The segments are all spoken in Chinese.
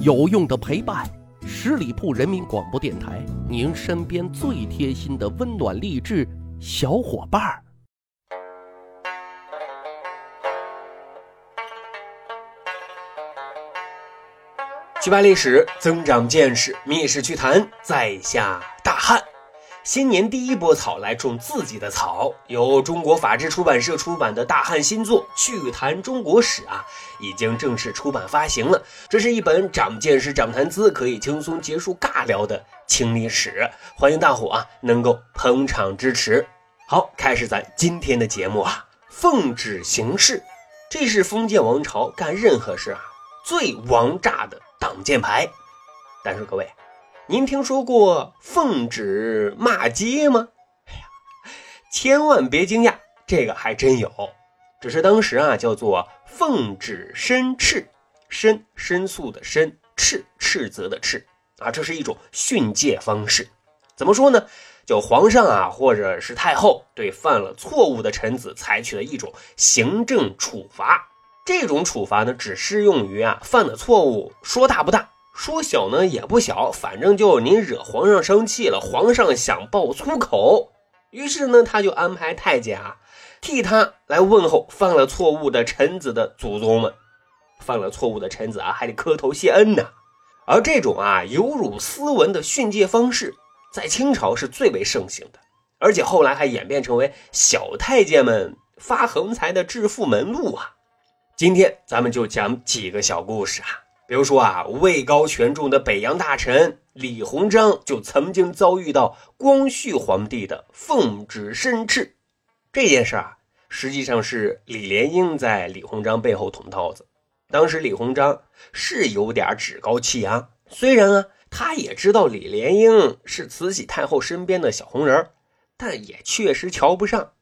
有用的陪伴，十里铺人民广播电台，您身边最贴心的温暖励志小伙伴儿。去扒历史，增长见识，密室趣谈，在下大汉。新年第一波草来种自己的草，由中国法制出版社出版的大汉新作《趣谈中国史》啊，已经正式出版发行了。这是一本长见识、长谈资，可以轻松结束尬聊的清历史。欢迎大伙啊能够捧场支持。好，开始咱今天的节目啊，奉旨行事，这是封建王朝干任何事啊最王炸的挡箭牌。但是各位。您听说过奉旨骂街吗？哎呀，千万别惊讶，这个还真有。只是当时啊，叫做奉旨申斥，申申诉的申，斥斥责的斥啊，这是一种训诫方式。怎么说呢？就皇上啊，或者是太后对犯了错误的臣子采取了一种行政处罚。这种处罚呢，只适用于啊犯的错误，说大不大。说小呢也不小，反正就您惹皇上生气了，皇上想爆粗口，于是呢他就安排太监啊替他来问候犯了错误的臣子的祖宗们。犯了错误的臣子啊还得磕头谢恩呢。而这种啊有辱斯文的训诫方式，在清朝是最为盛行的，而且后来还演变成为小太监们发横财的致富门路啊。今天咱们就讲几个小故事啊。比如说啊，位高权重的北洋大臣李鸿章就曾经遭遇到光绪皇帝的奉旨申斥。这件事啊，实际上是李莲英在李鸿章背后捅刀子。当时李鸿章是有点趾高气扬，虽然啊，他也知道李莲英是慈禧太后身边的小红人，但也确实瞧不上。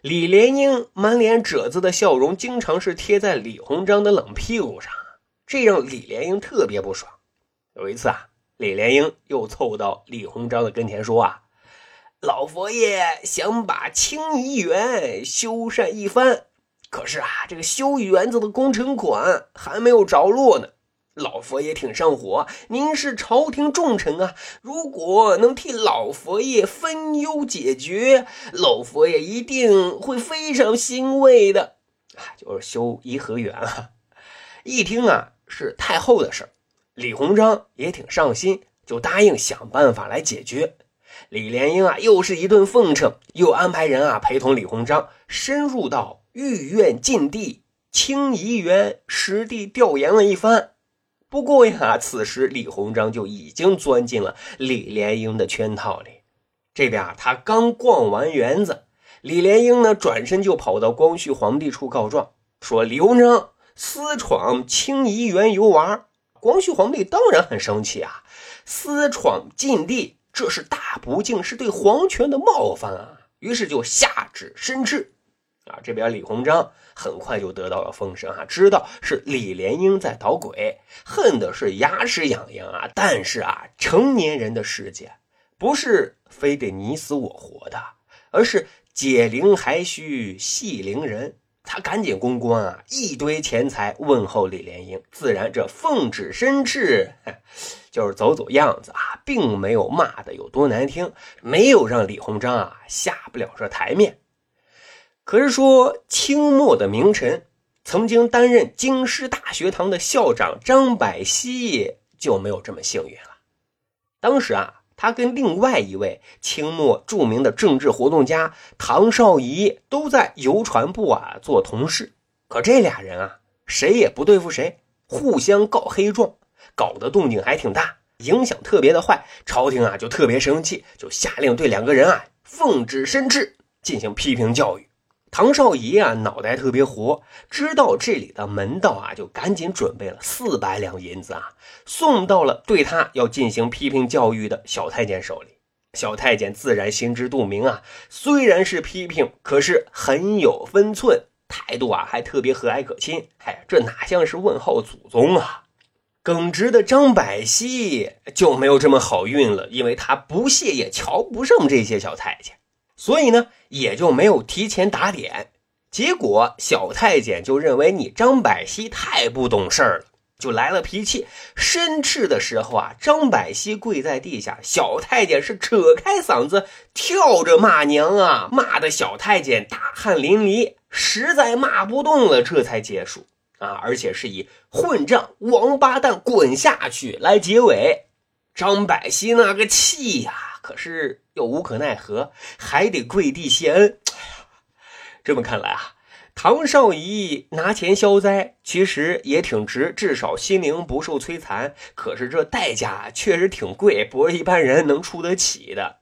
李莲英满脸褶子的笑容，经常是贴在李鸿章的冷屁股上。这让李莲英特别不爽。有一次啊，李莲英又凑到李鸿章的跟前说：“啊，老佛爷想把清漪园修缮一番，可是啊，这个修园子的工程款还没有着落呢。老佛爷挺上火，您是朝廷重臣啊，如果能替老佛爷分忧解决，老佛爷一定会非常欣慰的。啊，就是修颐和园啊。一听啊。”是太后的事，李鸿章也挺上心，就答应想办法来解决。李莲英啊，又是一顿奉承，又安排人啊陪同李鸿章深入到御苑禁地清漪园实地调研了一番。不过呀，此时李鸿章就已经钻进了李莲英的圈套里。这边啊，他刚逛完园子，李莲英呢转身就跑到光绪皇帝处告状，说李鸿章。私闯清漪园游玩，光绪皇帝当然很生气啊！私闯禁地，这是大不敬，是对皇权的冒犯啊！于是就下旨申斥。啊，这边李鸿章很快就得到了风声啊，知道是李莲英在捣鬼，恨的是牙齿痒痒啊！但是啊，成年人的世界不是非得你死我活的，而是解铃还须系铃人。他赶紧公关啊，一堆钱财问候李莲英，自然这奉旨申斥，就是走走样子啊，并没有骂的有多难听，没有让李鸿章啊下不了这台面。可是说清末的名臣，曾经担任京师大学堂的校长张百熙就没有这么幸运了。当时啊。他跟另外一位清末著名的政治活动家唐绍仪都在邮传部啊做同事，可这俩人啊谁也不对付谁，互相告黑状，搞得动静还挺大，影响特别的坏。朝廷啊就特别生气，就下令对两个人啊奉旨申斥，进行批评教育。唐少仪啊，脑袋特别活，知道这里的门道啊，就赶紧准备了四百两银子啊，送到了对他要进行批评教育的小太监手里。小太监自然心知肚明啊，虽然是批评，可是很有分寸，态度啊还特别和蔼可亲。哎，这哪像是问候祖宗啊？耿直的张百熙就没有这么好运了，因为他不屑也瞧不上这些小太监。所以呢，也就没有提前打点，结果小太监就认为你张百熙太不懂事儿了，就来了脾气。申斥的时候啊，张百熙跪在地下，小太监是扯开嗓子跳着骂娘啊，骂的小太监大汗淋漓，实在骂不动了，这才结束啊，而且是以混账、王八蛋滚下去来结尾。张百熙那个气呀，可是又无可奈何，还得跪地谢恩。这么看来啊。唐少仪拿钱消灾，其实也挺值，至少心灵不受摧残。可是这代价确实挺贵，不是一般人能出得起的。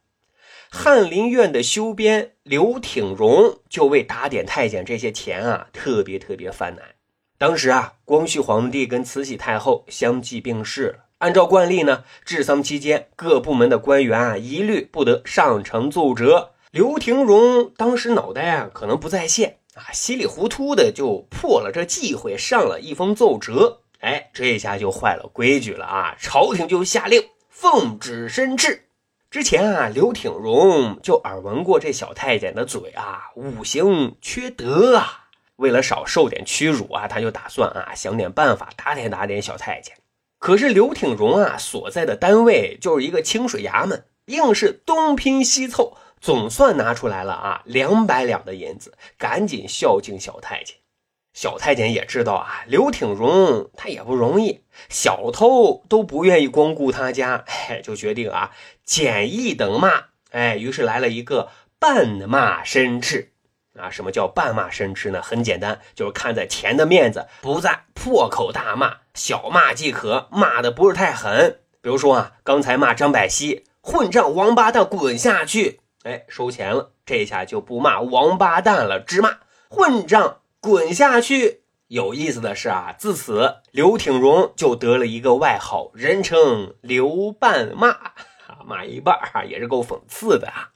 翰林院的修编刘挺荣就为打点太监这些钱啊，特别特别犯难。当时啊，光绪皇帝跟慈禧太后相继病逝了，按照惯例呢，治丧期间各部门的官员啊，一律不得上呈奏折。刘廷荣当时脑袋啊，可能不在线。啊，稀里糊涂的就破了这忌讳，上了一封奏折。哎，这下就坏了规矩了啊！朝廷就下令奉旨申斥。之前啊，刘挺荣就耳闻过这小太监的嘴啊，五行缺德啊。为了少受点屈辱啊，他就打算啊，想点办法打点打点小太监。可是刘挺荣啊，所在的单位就是一个清水衙门，硬是东拼西凑。总算拿出来了啊，两百两的银子，赶紧孝敬小太监。小太监也知道啊，刘挺荣他也不容易，小偷都不愿意光顾他家，哎，就决定啊，减一等骂。哎，于是来了一个半骂申斥。啊，什么叫半骂申斥呢？很简单，就是看在钱的面子，不在破口大骂，小骂即可，骂的不是太狠。比如说啊，刚才骂张百熙混账王八蛋，滚下去。哎，收钱了，这下就不骂王八蛋了，只骂混账，滚下去。有意思的是啊，自此刘挺荣就得了一个外号，人称刘半骂，骂一半啊，也是够讽刺的啊。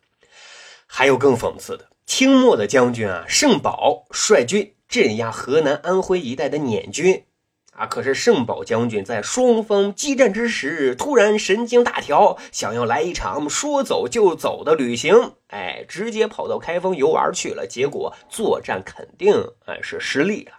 还有更讽刺的，清末的将军啊，盛宝率军镇压河南、安徽一带的捻军。啊！可是圣宝将军在双方激战之时，突然神经大条，想要来一场说走就走的旅行，哎，直接跑到开封游玩去了。结果作战肯定哎是失利了，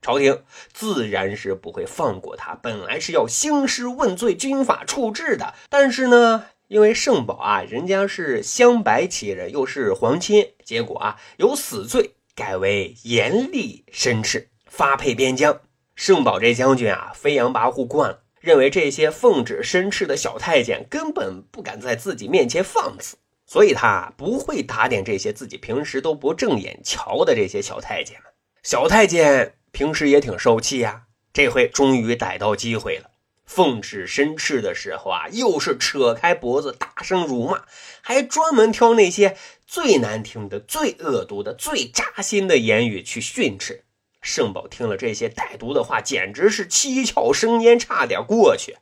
朝廷自然是不会放过他。本来是要兴师问罪、军法处置的，但是呢，因为圣宝啊，人家是镶白旗人，又是皇亲，结果啊，由死罪改为严厉申斥，发配边疆。圣宝这将军啊，飞扬跋扈惯了，认为这些奉旨申斥的小太监根本不敢在自己面前放肆，所以他不会打点这些自己平时都不正眼瞧的这些小太监们。小太监平时也挺受气呀，这回终于逮到机会了。奉旨申斥的时候啊，又是扯开脖子大声辱骂，还专门挑那些最难听的、最恶毒的、最扎心的言语去训斥。圣宝听了这些歹毒的话，简直是七窍生烟，差点过去。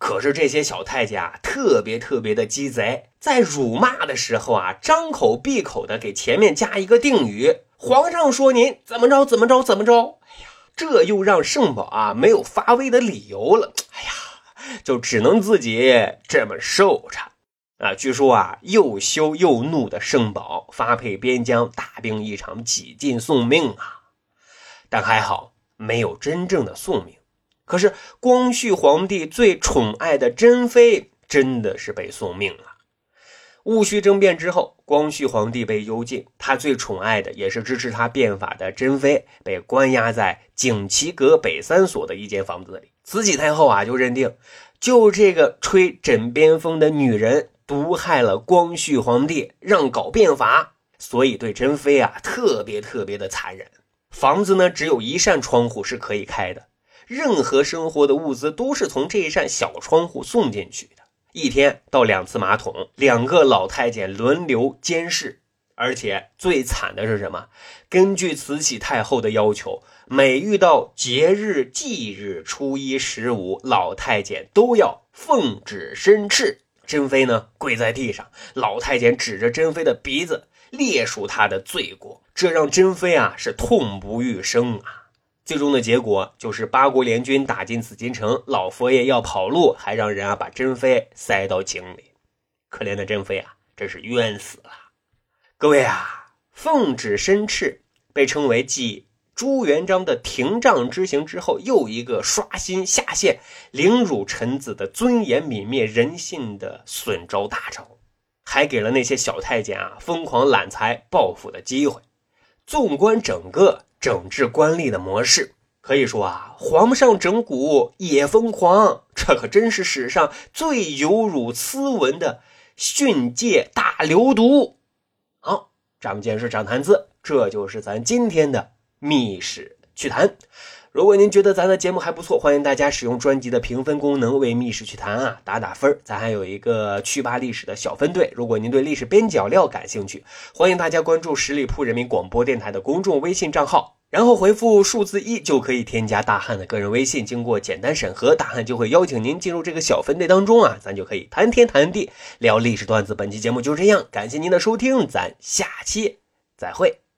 可是这些小太监啊，特别特别的鸡贼，在辱骂的时候啊，张口闭口的给前面加一个定语：“皇上说您怎么着怎么着怎么着。”这又让圣宝啊没有发威的理由了。哎呀，就只能自己这么受着。啊，据说啊，又羞又怒的圣宝发配边疆，大病一场，几近送命啊。但还好没有真正的送命，可是光绪皇帝最宠爱的珍妃真的是被送命了。戊戌政变之后，光绪皇帝被幽禁，他最宠爱的也是支持他变法的珍妃被关押在景祺阁北三所的一间房子里。慈禧太后啊就认定，就这个吹枕边风的女人毒害了光绪皇帝，让搞变法，所以对珍妃啊特别特别的残忍。房子呢，只有一扇窗户是可以开的，任何生活的物资都是从这一扇小窗户送进去的。一天到两次马桶，两个老太监轮流监视，而且最惨的是什么？根据慈禧太后的要求，每遇到节日、忌日、初一、十五，老太监都要奉旨申斥。珍妃呢，跪在地上，老太监指着珍妃的鼻子。列数他的罪过，这让珍妃啊是痛不欲生啊。最终的结果就是八国联军打进紫禁城，老佛爷要跑路，还让人啊把珍妃塞到井里。可怜的珍妃啊，真是冤死了。各位啊，奉旨申斥被称为继朱元璋的廷杖之刑之后，又一个刷新下限、凌辱臣子的尊严、泯灭人性的损招大招，还给了那些小太监啊疯狂揽财报复的机会。纵观整个整治官吏的模式，可以说啊，皇上整蛊也疯狂，这可真是史上最有辱斯文的训诫大流毒。好，长见识，长谈资，这就是咱今天的。密史趣谈，如果您觉得咱的节目还不错，欢迎大家使用专辑的评分功能为密室趣谈啊打打分咱还有一个趣吧历史的小分队，如果您对历史边角料感兴趣，欢迎大家关注十里铺人民广播电台的公众微信账号，然后回复数字一就可以添加大汉的个人微信。经过简单审核，大汉就会邀请您进入这个小分队当中啊，咱就可以谈天谈地聊历史段子。本期节目就这样，感谢您的收听，咱下期再会。